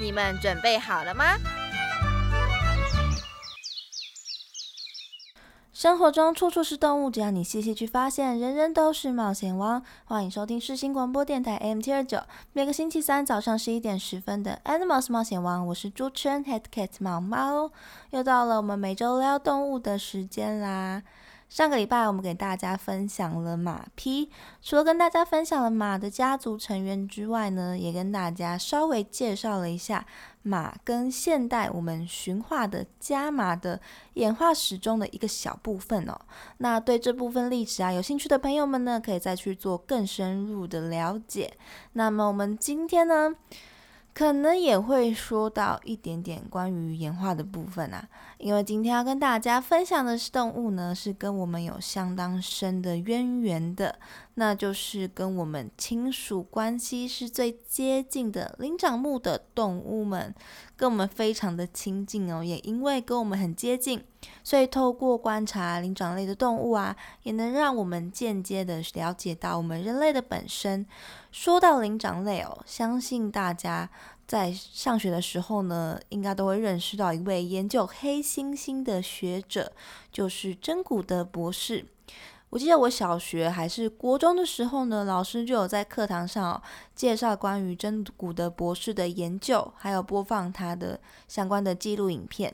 你们准备好了吗？生活中处处是动物，只要你细细去发现，人人都是冒险王。欢迎收听世新广播电台 M T 二九，每个星期三早上十一点十分的 Animals 冒险王，我是主持人 Head Cat 毛毛，又到了我们每周聊动物的时间啦。上个礼拜我们给大家分享了马匹，除了跟大家分享了马的家族成员之外呢，也跟大家稍微介绍了一下马跟现代我们驯化的家马的演化史中的一个小部分哦。那对这部分历史啊有兴趣的朋友们呢，可以再去做更深入的了解。那么我们今天呢？可能也会说到一点点关于演化的部分啊，因为今天要跟大家分享的是动物呢，是跟我们有相当深的渊源的，那就是跟我们亲属关系是最接近的灵长目的动物们，跟我们非常的亲近哦，也因为跟我们很接近，所以透过观察灵长类的动物啊，也能让我们间接的了解到我们人类的本身。说到灵长类哦，相信大家在上学的时候呢，应该都会认识到一位研究黑猩猩的学者，就是真古德博士。我记得我小学还是国中的时候呢，老师就有在课堂上介绍关于真骨的博士的研究，还有播放他的相关的记录影片。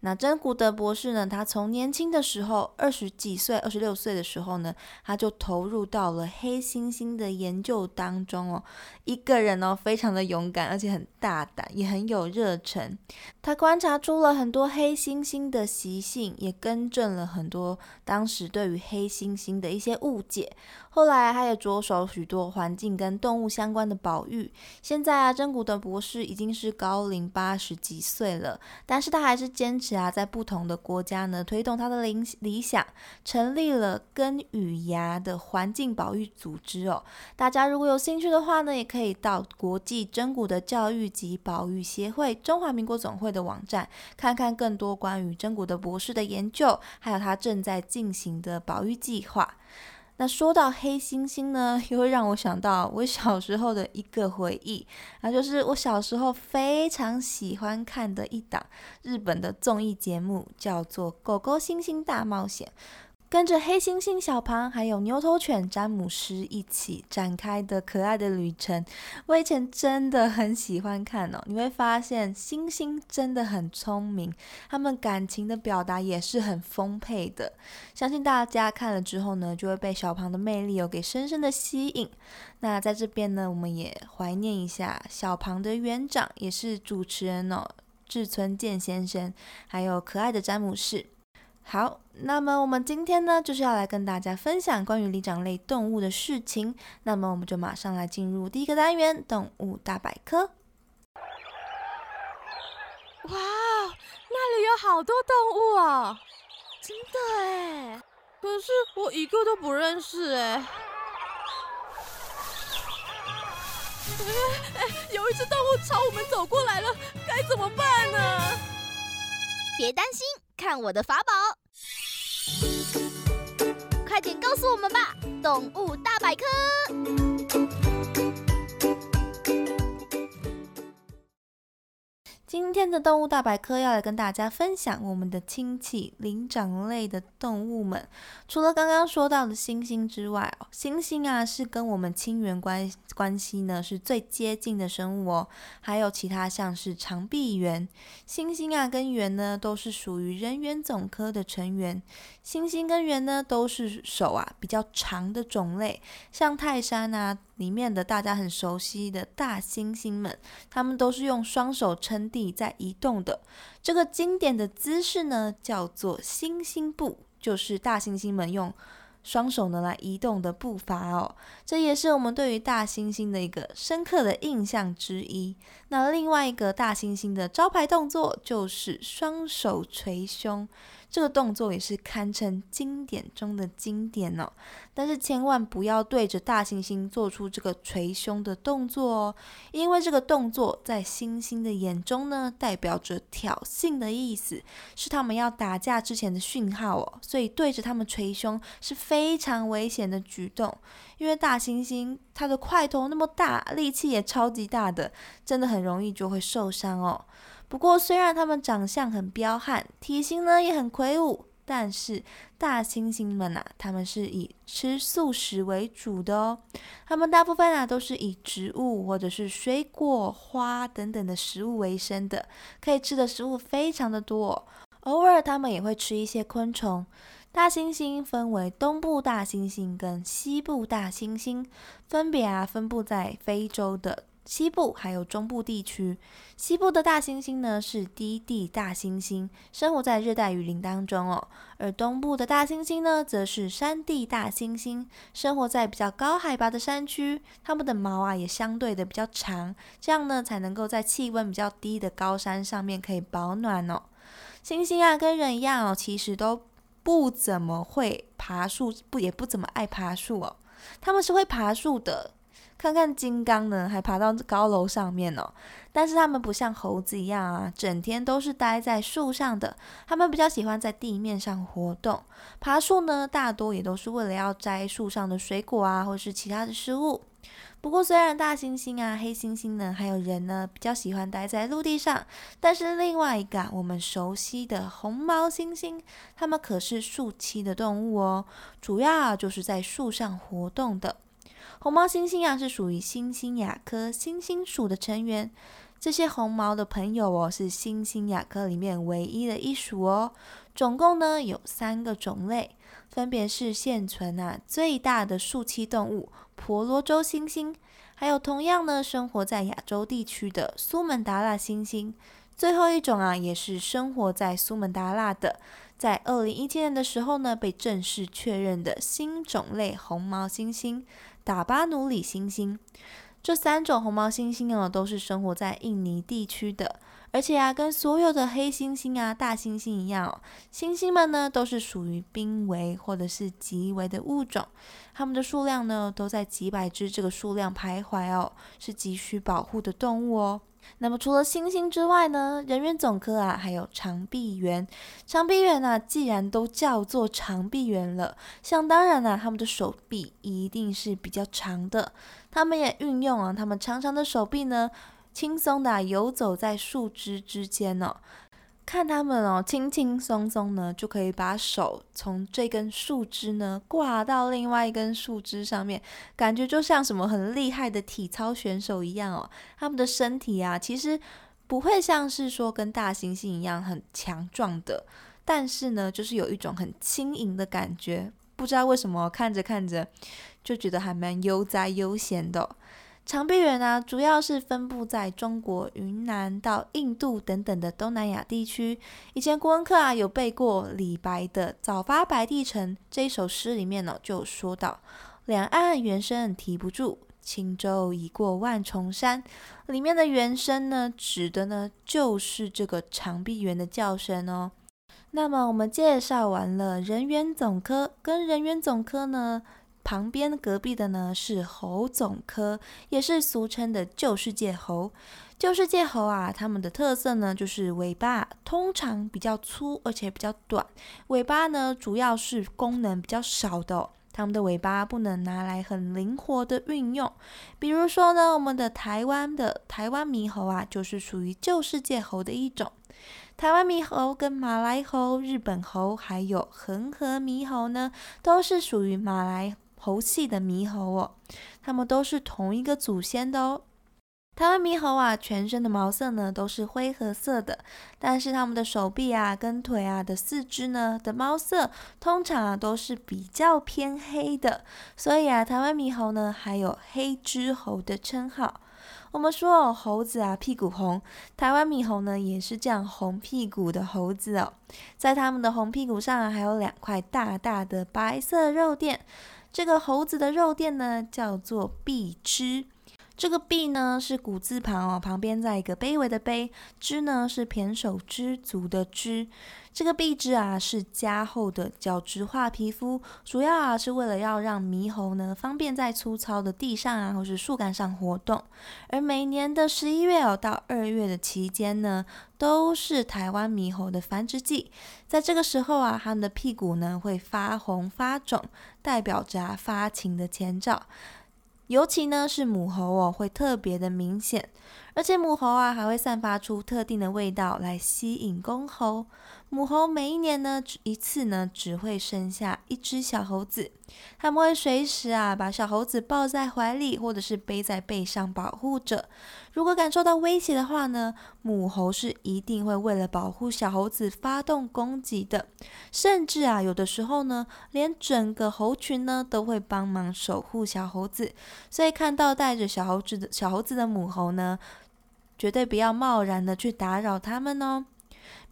那真古德博士呢？他从年轻的时候，二十几岁、二十六岁的时候呢，他就投入到了黑猩猩的研究当中哦。一个人哦，非常的勇敢，而且很大胆，也很有热忱。他观察出了很多黑猩猩的习性，也更正了很多当时对于黑猩猩的一些误解。后来，他也着手许多环境跟动物相关的保育。现在啊，真古德博士已经是高龄八十几岁了，但是他还是坚持啊，在不同的国家呢，推动他的理理想，成立了根与芽的环境保育组织哦。大家如果有兴趣的话呢，也可以到国际真古的教育及保育协会中华民国总会的网站，看看更多关于真古德博士的研究，还有他正在进行的保育计划。那说到黑猩猩呢，又会让我想到我小时候的一个回忆，那就是我小时候非常喜欢看的一档日本的综艺节目，叫做《狗狗猩猩大冒险》。跟着黑猩猩小庞还有牛头犬詹姆斯一起展开的可爱的旅程，我以前真的很喜欢看哦。你会发现猩猩真的很聪明，他们感情的表达也是很丰沛的。相信大家看了之后呢，就会被小庞的魅力有给深深的吸引。那在这边呢，我们也怀念一下小庞的园长，也是主持人哦，志村健先生，还有可爱的詹姆士。好，那么我们今天呢，就是要来跟大家分享关于灵长类动物的事情。那么我们就马上来进入第一个单元——动物大百科。哇，那里有好多动物啊！真的哎，可是我一个都不认识哎。哎哎，有一只动物朝我们走过来了，该怎么办呢？别担心，看我的法宝。快点告诉我们吧，动物大百科。今天的动物大百科要来跟大家分享我们的亲戚灵长类的动物们。除了刚刚说到的猩猩之外哦，猩猩啊是跟我们亲缘关关系呢是最接近的生物哦。还有其他像是长臂猿，猩猩啊跟猿呢都是属于人猿总科的成员。猩猩跟猿呢都是手啊比较长的种类，像泰山啊。里面的大家很熟悉的大猩猩们，他们都是用双手撑地在移动的。这个经典的姿势呢，叫做猩猩步，就是大猩猩们用双手呢来移动的步伐哦，这也是我们对于大猩猩的一个深刻的印象之一。那另外一个大猩猩的招牌动作就是双手捶胸。这个动作也是堪称经典中的经典哦，但是千万不要对着大猩猩做出这个捶胸的动作哦，因为这个动作在猩猩的眼中呢，代表着挑衅的意思，是他们要打架之前的讯号哦，所以对着他们捶胸是非常危险的举动，因为大猩猩它的块头那么大，力气也超级大的，真的很容易就会受伤哦。不过，虽然它们长相很彪悍，体型呢也很魁梧，但是大猩猩们呐，它们是以吃素食为主的哦。它们大部分啊都是以植物或者是水果、花等等的食物为生的，可以吃的食物非常的多。偶尔它们也会吃一些昆虫。大猩猩分为东部大猩猩跟西部大猩猩，分别啊分布在非洲的。西部还有中部地区，西部的大猩猩呢是低地大猩猩，生活在热带雨林当中哦。而东部的大猩猩呢，则是山地大猩猩，生活在比较高海拔的山区。它们的毛啊也相对的比较长，这样呢才能够在气温比较低的高山上面可以保暖哦。猩猩啊跟人一样哦，其实都不怎么会爬树，不也不怎么爱爬树哦。他们是会爬树的。看看金刚呢，还爬到高楼上面哦。但是它们不像猴子一样啊，整天都是待在树上的。它们比较喜欢在地面上活动。爬树呢，大多也都是为了要摘树上的水果啊，或是其他的食物。不过，虽然大猩猩啊、黑猩猩呢，还有人呢，比较喜欢待在陆地上，但是另外一个我们熟悉的红毛猩猩，它们可是树栖的动物哦，主要就是在树上活动的。红毛猩猩啊，是属于猩猩亚科猩猩属的成员。这些红毛的朋友哦，是猩猩亚科里面唯一的一属哦。总共呢有三个种类，分别是现存啊最大的树栖动物婆罗洲猩猩，还有同样呢生活在亚洲地区的苏门答腊猩猩。最后一种啊，也是生活在苏门答腊的，在二零一七年的时候呢，被正式确认的新种类红毛猩猩。打巴努里猩猩，这三种红毛猩猩呢，都是生活在印尼地区的，而且啊，跟所有的黑猩猩啊、大猩猩一样哦，猩猩们呢都是属于濒危或者是极危的物种，它们的数量呢都在几百只这个数量徘徊哦，是急需保护的动物哦。那么除了星星之外呢，人猿总科啊，还有长臂猿。长臂猿啊，既然都叫做长臂猿了，像当然啊，他们的手臂一定是比较长的。他们也运用啊，他们长长的手臂呢，轻松的游走在树枝之间呢。看他们哦，轻轻松松呢，就可以把手从这根树枝呢挂到另外一根树枝上面，感觉就像什么很厉害的体操选手一样哦。他们的身体啊，其实不会像是说跟大猩猩一样很强壮的，但是呢，就是有一种很轻盈的感觉。不知道为什么看着看着就觉得还蛮悠哉悠闲的。长臂猿啊，主要是分布在中国云南到印度等等的东南亚地区。以前国文课啊有背过李白的《早发白帝城》这一首诗，里面呢就说到：“两岸猿声啼不住，轻舟已过万重山。”里面的猿声呢，指的呢就是这个长臂猿的叫声哦。那么我们介绍完了人猿总科，跟人猿总科呢。旁边隔壁的呢是猴总科，也是俗称的旧世界猴。旧世界猴啊，它们的特色呢就是尾巴通常比较粗，而且比较短。尾巴呢主要是功能比较少的，它们的尾巴不能拿来很灵活的运用。比如说呢，我们的台湾的台湾猕猴啊，就是属于旧世界猴的一种。台湾猕猴跟马来猴、日本猴还有恒河猕猴呢，都是属于马来。猴系的猕猴哦，它们都是同一个祖先的哦。台湾猕猴啊，全身的毛色呢都是灰褐色的，但是它们的手臂啊、跟腿啊的四肢呢的毛色通常啊都是比较偏黑的，所以啊，台湾猕猴呢还有黑之猴的称号。我们说哦，猴子啊屁股红，台湾猕猴呢也是这样红屁股的猴子哦，在它们的红屁股上啊还有两块大大的白色肉垫，这个猴子的肉垫呢叫做臂肢。这个臂呢是古字旁哦，旁边在一个卑微的卑；肢呢是胼手知足的肢。这个臂肢啊是加厚的角质化皮肤，主要啊是为了要让猕猴呢方便在粗糙的地上啊或是树干上活动。而每年的十一月哦到二月的期间呢，都是台湾猕猴的繁殖季。在这个时候啊，它们的屁股呢会发红发肿，代表着发情的前兆。尤其呢是母猴哦，会特别的明显，而且母猴啊还会散发出特定的味道来吸引公猴。母猴每一年呢，一次呢，只会生下一只小猴子。他们会随时啊，把小猴子抱在怀里，或者是背在背上保护着。如果感受到威胁的话呢，母猴是一定会为了保护小猴子发动攻击的。甚至啊，有的时候呢，连整个猴群呢，都会帮忙守护小猴子。所以看到带着小猴子的小猴子的母猴呢，绝对不要贸然的去打扰它们哦。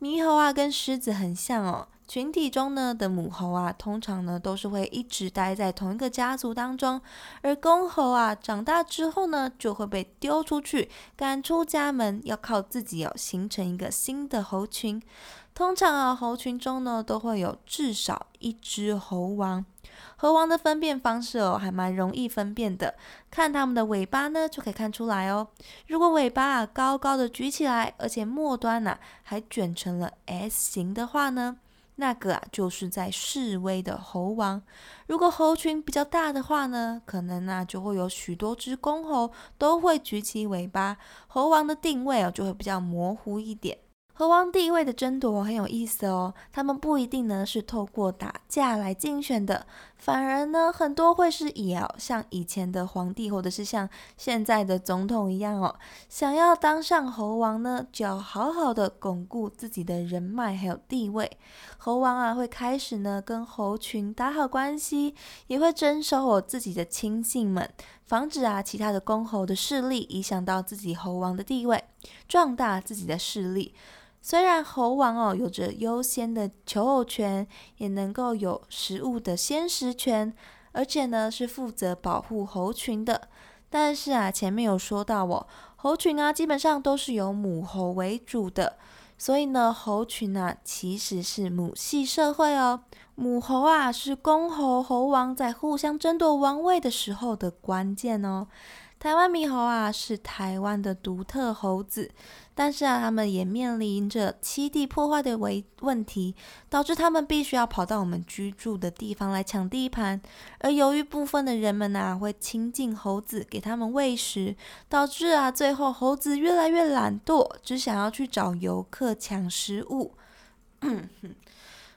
猕猴啊，跟狮子很像哦。群体中呢的母猴啊，通常呢都是会一直待在同一个家族当中，而公猴啊长大之后呢，就会被丢出去，赶出家门，要靠自己哦形成一个新的猴群。通常啊，猴群中呢都会有至少一只猴王。猴王的分辨方式哦，还蛮容易分辨的，看它们的尾巴呢就可以看出来哦。如果尾巴啊高高的举起来，而且末端呢还卷成了 S 型的话呢，那个啊就是在示威的猴王。如果猴群比较大的话呢，可能呢就会有许多只公猴都会举起尾巴，猴王的定位哦就会比较模糊一点。猴王地位的争夺很有意思哦，他们不一定呢是透过打架来竞选的，反而呢很多会是以哦像以前的皇帝或者是像现在的总统一样哦，想要当上猴王呢，就要好好的巩固自己的人脉还有地位。猴王啊会开始呢跟猴群打好关系，也会征收我自己的亲信们，防止啊其他的公猴的势力影响到自己猴王的地位，壮大自己的势力。虽然猴王哦有着优先的求偶权，也能够有食物的先食权，而且呢是负责保护猴群的，但是啊前面有说到哦，猴群啊基本上都是由母猴为主的，所以呢猴群啊其实是母系社会哦，母猴啊是公猴猴王在互相争夺王位的时候的关键哦。台湾猕猴啊是台湾的独特猴子。但是啊，他们也面临着栖地破坏的危问题，导致他们必须要跑到我们居住的地方来抢地盘。而由于部分的人们呐会亲近猴子，给他们喂食，导致啊最后猴子越来越懒惰，只想要去找游客抢食物。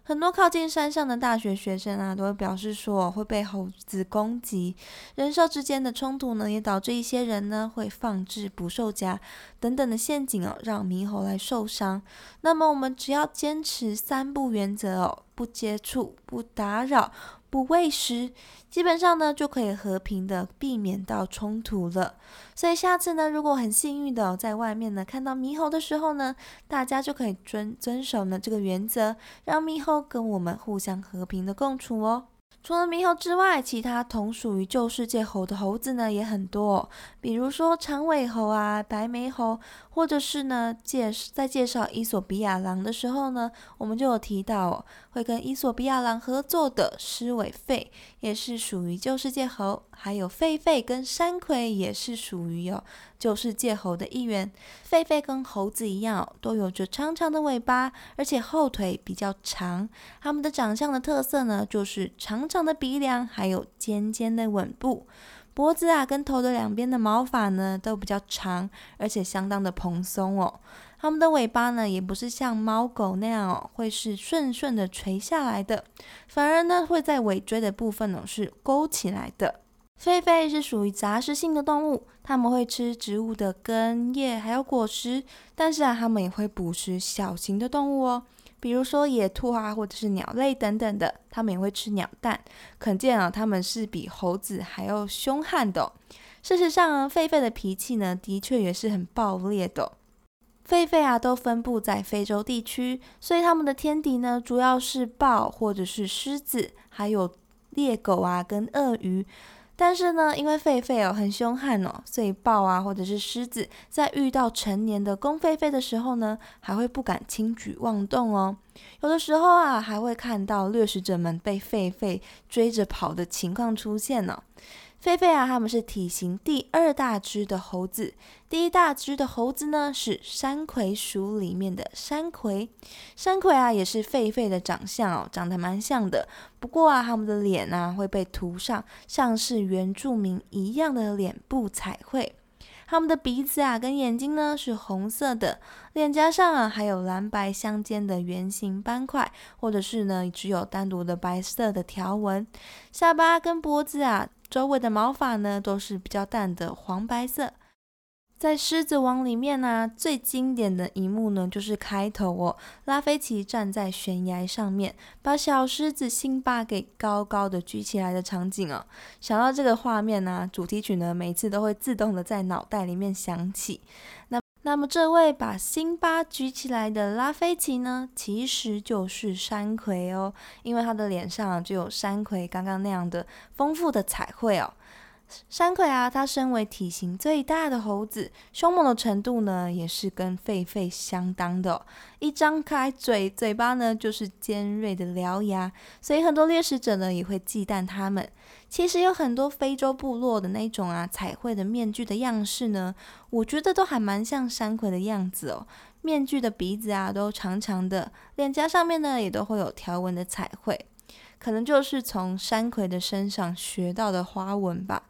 很多靠近山上的大学学生啊，都会表示说会被猴子攻击。人兽之间的冲突呢，也导致一些人呢会放置捕兽夹等等的陷阱哦，让猕猴来受伤。那么我们只要坚持三不原则哦，不接触，不打扰。不喂食，基本上呢就可以和平的避免到冲突了。所以下次呢，如果很幸运的在外面呢看到猕猴的时候呢，大家就可以遵遵守呢这个原则，让猕猴跟我们互相和平的共处哦。除了猕猴之外，其他同属于旧世界猴的猴子呢也很多，比如说长尾猴啊、白眉猴，或者是呢介在介绍伊索比亚狼的时候呢，我们就有提到会跟伊索比亚狼合作的狮尾狒，也是属于旧世界猴，还有狒狒跟山葵也是属于有。就是界猴的一员，狒狒跟猴子一样，都有着长长的尾巴，而且后腿比较长。它们的长相的特色呢，就是长长的鼻梁，还有尖尖的吻部。脖子啊跟头的两边的毛发呢，都比较长，而且相当的蓬松哦。它们的尾巴呢，也不是像猫狗那样哦，会是顺顺的垂下来的，反而呢会在尾椎的部分呢是勾起来的。狒狒是属于杂食性的动物，它们会吃植物的根、叶还有果实，但是啊，它们也会捕食小型的动物哦，比如说野兔啊，或者是鸟类等等的，它们也会吃鸟蛋。可见啊，它们是比猴子还要凶悍的。事实上啊，狒狒的脾气呢，的确也是很暴烈的。狒狒啊，都分布在非洲地区，所以它们的天敌呢，主要是豹或者是狮子，还有猎狗啊，跟鳄鱼。但是呢，因为狒狒哦很凶悍哦，所以豹啊或者是狮子在遇到成年的公狒狒的时候呢，还会不敢轻举妄动哦。有的时候啊，还会看到掠食者们被狒狒追着跑的情况出现呢。狒狒啊，它们是体型第二大只的猴子。第一大只的猴子呢，是山葵属里面的山葵。山葵啊，也是狒狒的长相哦，长得蛮像的。不过啊，它们的脸呢，会被涂上像是原住民一样的脸部彩绘。它们的鼻子啊，跟眼睛呢是红色的，脸颊上啊还有蓝白相间的圆形斑块，或者是呢只有单独的白色的条纹。下巴跟脖子啊。周围的毛发呢，都是比较淡的黄白色。在《狮子王》里面呢，最经典的一幕呢，就是开头哦，拉菲奇站在悬崖上面，把小狮子辛巴给高高的举起来的场景哦。想到这个画面呢，主题曲呢，每次都会自动的在脑袋里面响起。那那么，这位把辛巴举起来的拉菲奇呢，其实就是山葵哦，因为他的脸上就有山葵刚刚那样的丰富的彩绘哦。山葵啊，它身为体型最大的猴子，凶猛的程度呢，也是跟狒狒相当的。一张开嘴，嘴巴呢就是尖锐的獠牙，所以很多猎食者呢也会忌惮它们。其实有很多非洲部落的那种啊，彩绘的面具的样式呢，我觉得都还蛮像山葵的样子哦。面具的鼻子啊都长长的，脸颊上面呢也都会有条纹的彩绘，可能就是从山葵的身上学到的花纹吧。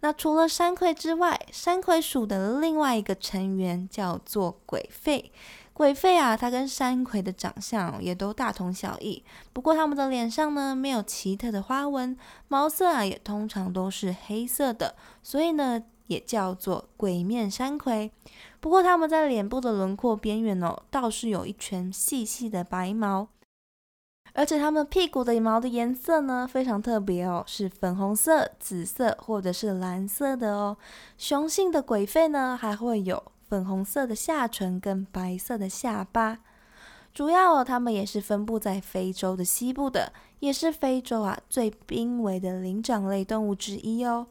那除了山葵之外，山葵属的另外一个成员叫做鬼狒。鬼狒啊，它跟山葵的长相也都大同小异，不过它们的脸上呢没有奇特的花纹，毛色啊也通常都是黑色的，所以呢也叫做鬼面山葵。不过它们在脸部的轮廓边缘哦，倒是有一圈细细的白毛。而且它们屁股的羽毛的颜色呢，非常特别哦，是粉红色、紫色或者是蓝色的哦。雄性的鬼狒呢，还会有粉红色的下唇跟白色的下巴。主要哦，它们也是分布在非洲的西部的，也是非洲啊最濒危的灵长类动物之一哦。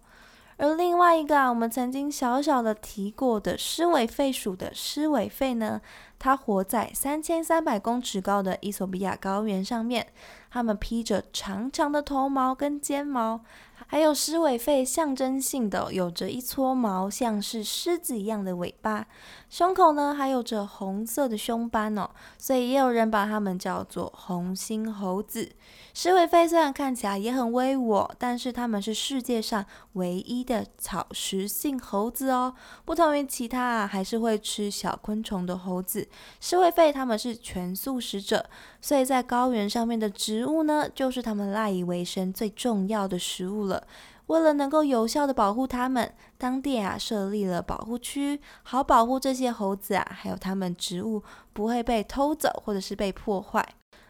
而另外一个啊，我们曾经小小的提过的狮尾狒属的狮尾狒呢，它活在三千三百公尺高的伊索比亚高原上面，它们披着长长的头毛跟肩毛。还有狮尾狒象征性的有着一撮毛，像是狮子一样的尾巴，胸口呢还有着红色的胸斑哦，所以也有人把它们叫做红心猴子。狮尾狒虽然看起来也很威武，但是它们是世界上唯一的草食性猴子哦，不同于其他啊还是会吃小昆虫的猴子。狮尾狒它们是全素食者，所以在高原上面的植物呢，就是它们赖以为生最重要的食物了。为了能够有效的保护它们，当地啊设立了保护区，好保护这些猴子啊，还有它们植物不会被偷走或者是被破坏。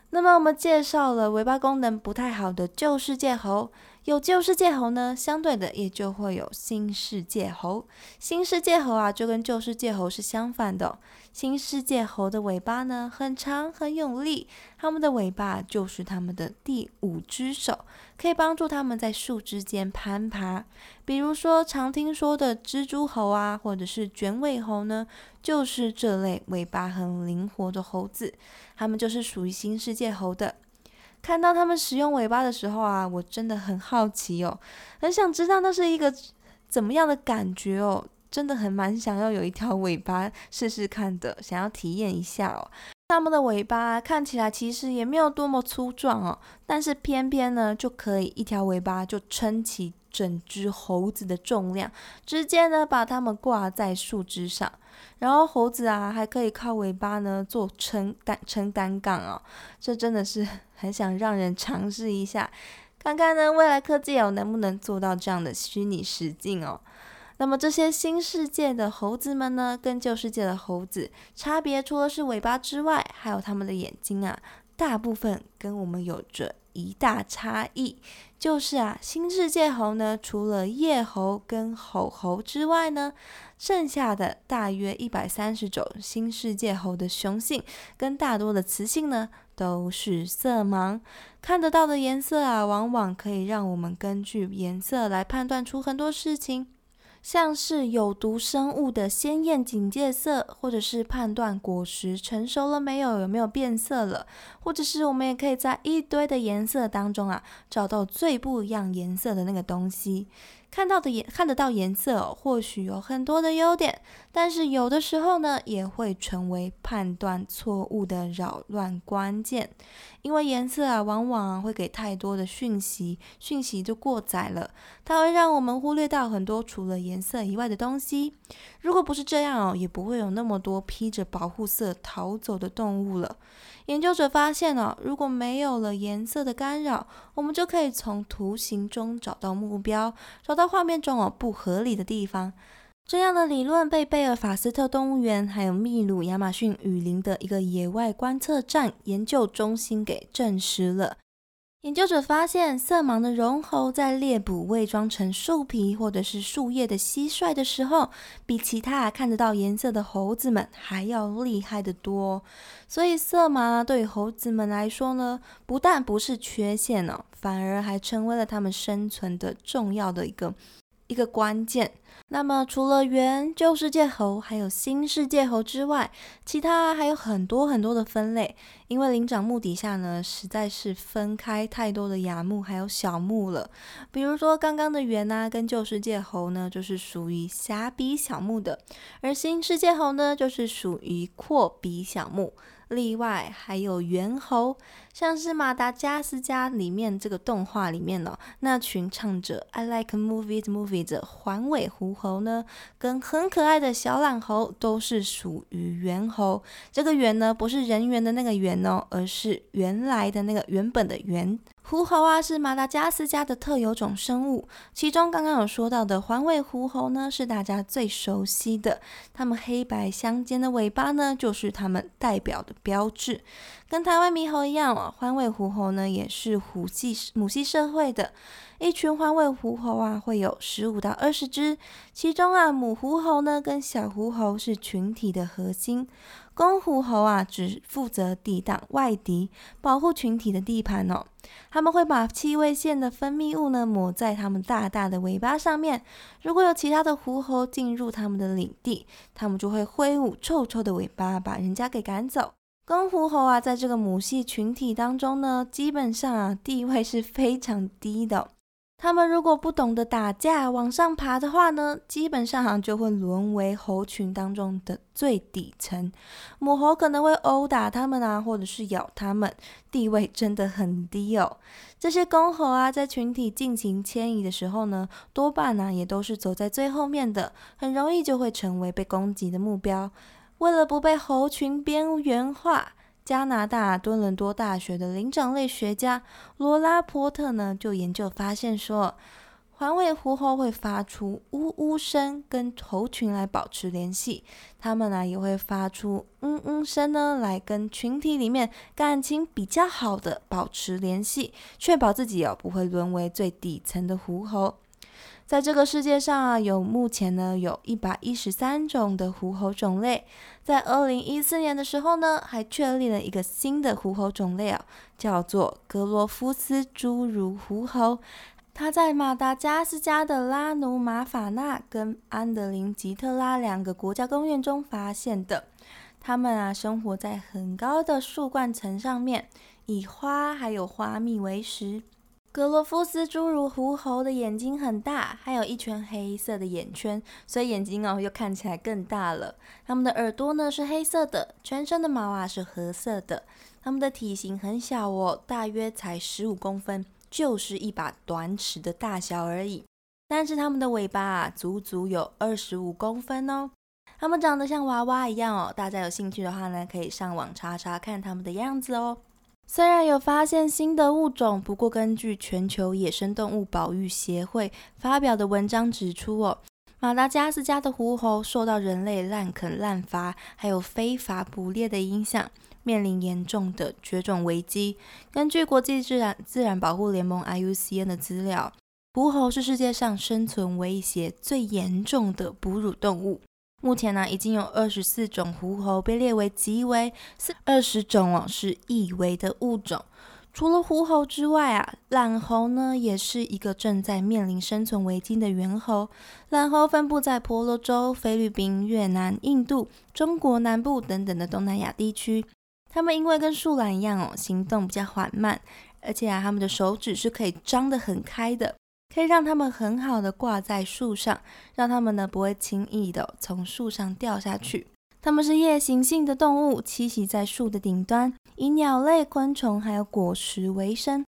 那么我们介绍了尾巴功能不太好的旧世界猴，有旧世界猴呢，相对的也就会有新世界猴。新世界猴啊，就跟旧世界猴是相反的。新世界猴的尾巴呢，很长很有力，它们的尾巴就是它们的第五只手。可以帮助它们在树枝间攀爬，比如说常听说的蜘蛛猴啊，或者是卷尾猴呢，就是这类尾巴很灵活的猴子。它们就是属于新世界猴的。看到它们使用尾巴的时候啊，我真的很好奇哦，很想知道那是一个怎么样的感觉哦，真的很蛮想要有一条尾巴试试看的，想要体验一下哦。它们的尾巴看起来其实也没有多么粗壮哦，但是偏偏呢就可以一条尾巴就撑起整只猴子的重量，直接呢把它们挂在树枝上，然后猴子啊还可以靠尾巴呢做撑担撑单杠哦，这真的是 很想让人尝试一下。看看呢未来科技哦能不能做到这样的虚拟实境哦。那么这些新世界的猴子们呢，跟旧世界的猴子差别，除了是尾巴之外，还有它们的眼睛啊，大部分跟我们有着一大差异，就是啊，新世界猴呢，除了叶猴跟吼猴之外呢，剩下的大约一百三十种新世界猴的雄性跟大多的雌性呢，都是色盲，看得到的颜色啊，往往可以让我们根据颜色来判断出很多事情。像是有毒生物的鲜艳警戒色，或者是判断果实成熟了没有，有没有变色了，或者是我们也可以在一堆的颜色当中啊，找到最不一样颜色的那个东西。看到的颜看得到颜色，或许有很多的优点，但是有的时候呢，也会成为判断错误的扰乱关键。因为颜色啊，往往会给太多的讯息，讯息就过载了，它会让我们忽略到很多除了颜色以外的东西。如果不是这样哦，也不会有那么多披着保护色逃走的动物了。研究者发现哦，如果没有了颜色的干扰，我们就可以从图形中找到目标，找在画面中哦不合理的地方。这样的理论被贝尔法斯特动物园还有秘鲁亚马逊雨林的一个野外观测站研究中心给证实了。研究者发现，色盲的绒猴在猎捕伪装成树皮或者是树叶的蟋蟀的时候，比其他看得到颜色的猴子们还要厉害得多。所以，色盲对猴子们来说呢，不但不是缺陷哦，反而还成为了它们生存的重要的一个一个关键。那么，除了原旧世界猴还有新世界猴之外，其他还有很多很多的分类。因为灵长目底下呢，实在是分开太多的亚目还有小目了。比如说，刚刚的猿啊，跟旧世界猴呢，就是属于狭鼻小目的；而新世界猴呢，就是属于阔鼻小目。另外还有猿猴，像是马达加斯加里面这个动画里面哦，那群唱着 I like movies movies 的环尾狐猴呢，跟很可爱的小懒猴都是属于猿猴。这个猿呢，不是人猿的那个猿哦，而是原来的那个原本的猿。狐猴啊，是马达加斯加的特有种生物。其中刚刚有说到的环尾狐猴呢，是大家最熟悉的。它们黑白相间的尾巴呢，就是它们代表的标志。跟台湾猕猴一样哦，环尾狐猴呢，也是虎系母系社会的。一群环尾狐猴啊，会有十五到二十只。其中啊，母狐猴呢，跟小狐猴是群体的核心。公狐猴啊，只负责抵挡外敌，保护群体的地盘哦。他们会把气味腺的分泌物呢抹在它们大大的尾巴上面。如果有其他的狐猴进入他们的领地，他们就会挥舞臭臭的尾巴，把人家给赶走。公狐猴啊，在这个母系群体当中呢，基本上啊地位是非常低的。他们如果不懂得打架往上爬的话呢，基本上就会沦为猴群当中的最底层。母猴可能会殴打他们啊，或者是咬他们，地位真的很低哦。这些公猴啊，在群体进行迁移的时候呢，多半呢也都是走在最后面的，很容易就会成为被攻击的目标。为了不被猴群边缘化。加拿大多伦多大学的灵长类学家罗拉波特呢，就研究发现说，环尾狐猴会发出呜呜声，跟猴群来保持联系。它们呢，也会发出嗯嗯声呢，来跟群体里面感情比较好的保持联系，确保自己哦不会沦为最底层的狐猴。在这个世界上啊，有目前呢有一百一十三种的狐猴种类。在二零一四年的时候呢，还确立了一个新的狐猴种类啊，叫做格罗夫斯侏儒狐猴。它在马达加斯加的拉努马法纳跟安德林吉特拉两个国家公园中发现的。它们啊，生活在很高的树冠层上面，以花还有花蜜为食。格罗夫斯侏儒狐猴的眼睛很大，还有一圈黑色的眼圈，所以眼睛哦又看起来更大了。它们的耳朵呢是黑色的，全身的毛啊是褐色的。它们的体型很小哦，大约才十五公分，就是一把短尺的大小而已。但是它们的尾巴啊足足有二十五公分哦。它们长得像娃娃一样哦，大家有兴趣的话呢，可以上网查查看它们的样子哦。虽然有发现新的物种，不过根据全球野生动物保育协会发表的文章指出，哦，马达加斯加的狐猴受到人类滥垦滥伐，还有非法捕猎的影响，面临严重的绝种危机。根据国际自然自然保护联盟 IUCN 的资料，狐猴是世界上生存威胁最严重的哺乳动物。目前呢，已经有二十四种狐猴被列为极危，是二十种哦是易危的物种。除了狐猴之外啊，懒猴呢也是一个正在面临生存危机的猿猴。懒猴分布在婆罗洲、菲律宾、越南、印度、中国南部等等的东南亚地区。它们因为跟树懒一样哦，行动比较缓慢，而且啊，它们的手指是可以张得很开的。可以让它们很好的挂在树上，让它们呢不会轻易的从树上掉下去。它们是夜行性的动物，栖息在树的顶端，以鸟类、昆虫还有果实为生。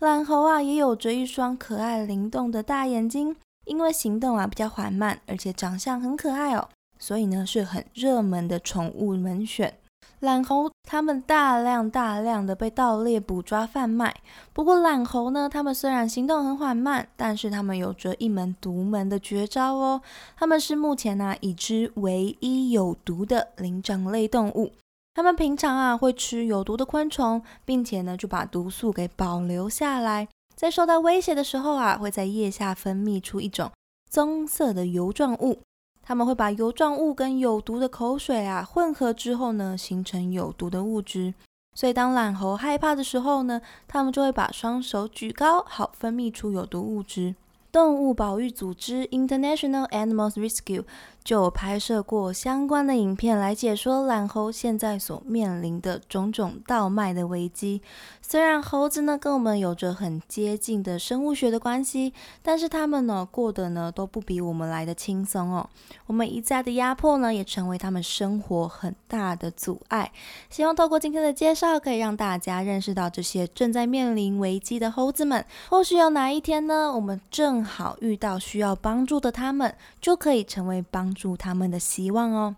懒猴啊，也有着一双可爱灵动的大眼睛，因为行动啊比较缓慢，而且长相很可爱哦，所以呢是很热门的宠物门选。懒猴，它们大量大量的被盗猎、捕抓、贩卖。不过，懒猴呢，它们虽然行动很缓慢，但是它们有着一门独门的绝招哦。它们是目前呢已知唯一有毒的灵长类动物。它们平常啊会吃有毒的昆虫，并且呢就把毒素给保留下来，在受到威胁的时候啊，会在腋下分泌出一种棕色的油状物。他们会把油状物跟有毒的口水啊混合之后呢，形成有毒的物质。所以当懒猴害怕的时候呢，他们就会把双手举高，好分泌出有毒物质。动物保育组织 International Animals Rescue 就拍摄过相关的影片来解说懒猴现在所面临的种种倒卖的危机。虽然猴子呢跟我们有着很接近的生物学的关系，但是他们呢过得呢都不比我们来的轻松哦。我们一再的压迫呢，也成为他们生活很大的阻碍。希望透过今天的介绍，可以让大家认识到这些正在面临危机的猴子们。或许有哪一天呢，我们正好遇到需要帮助的他们，就可以成为帮助他们的希望哦。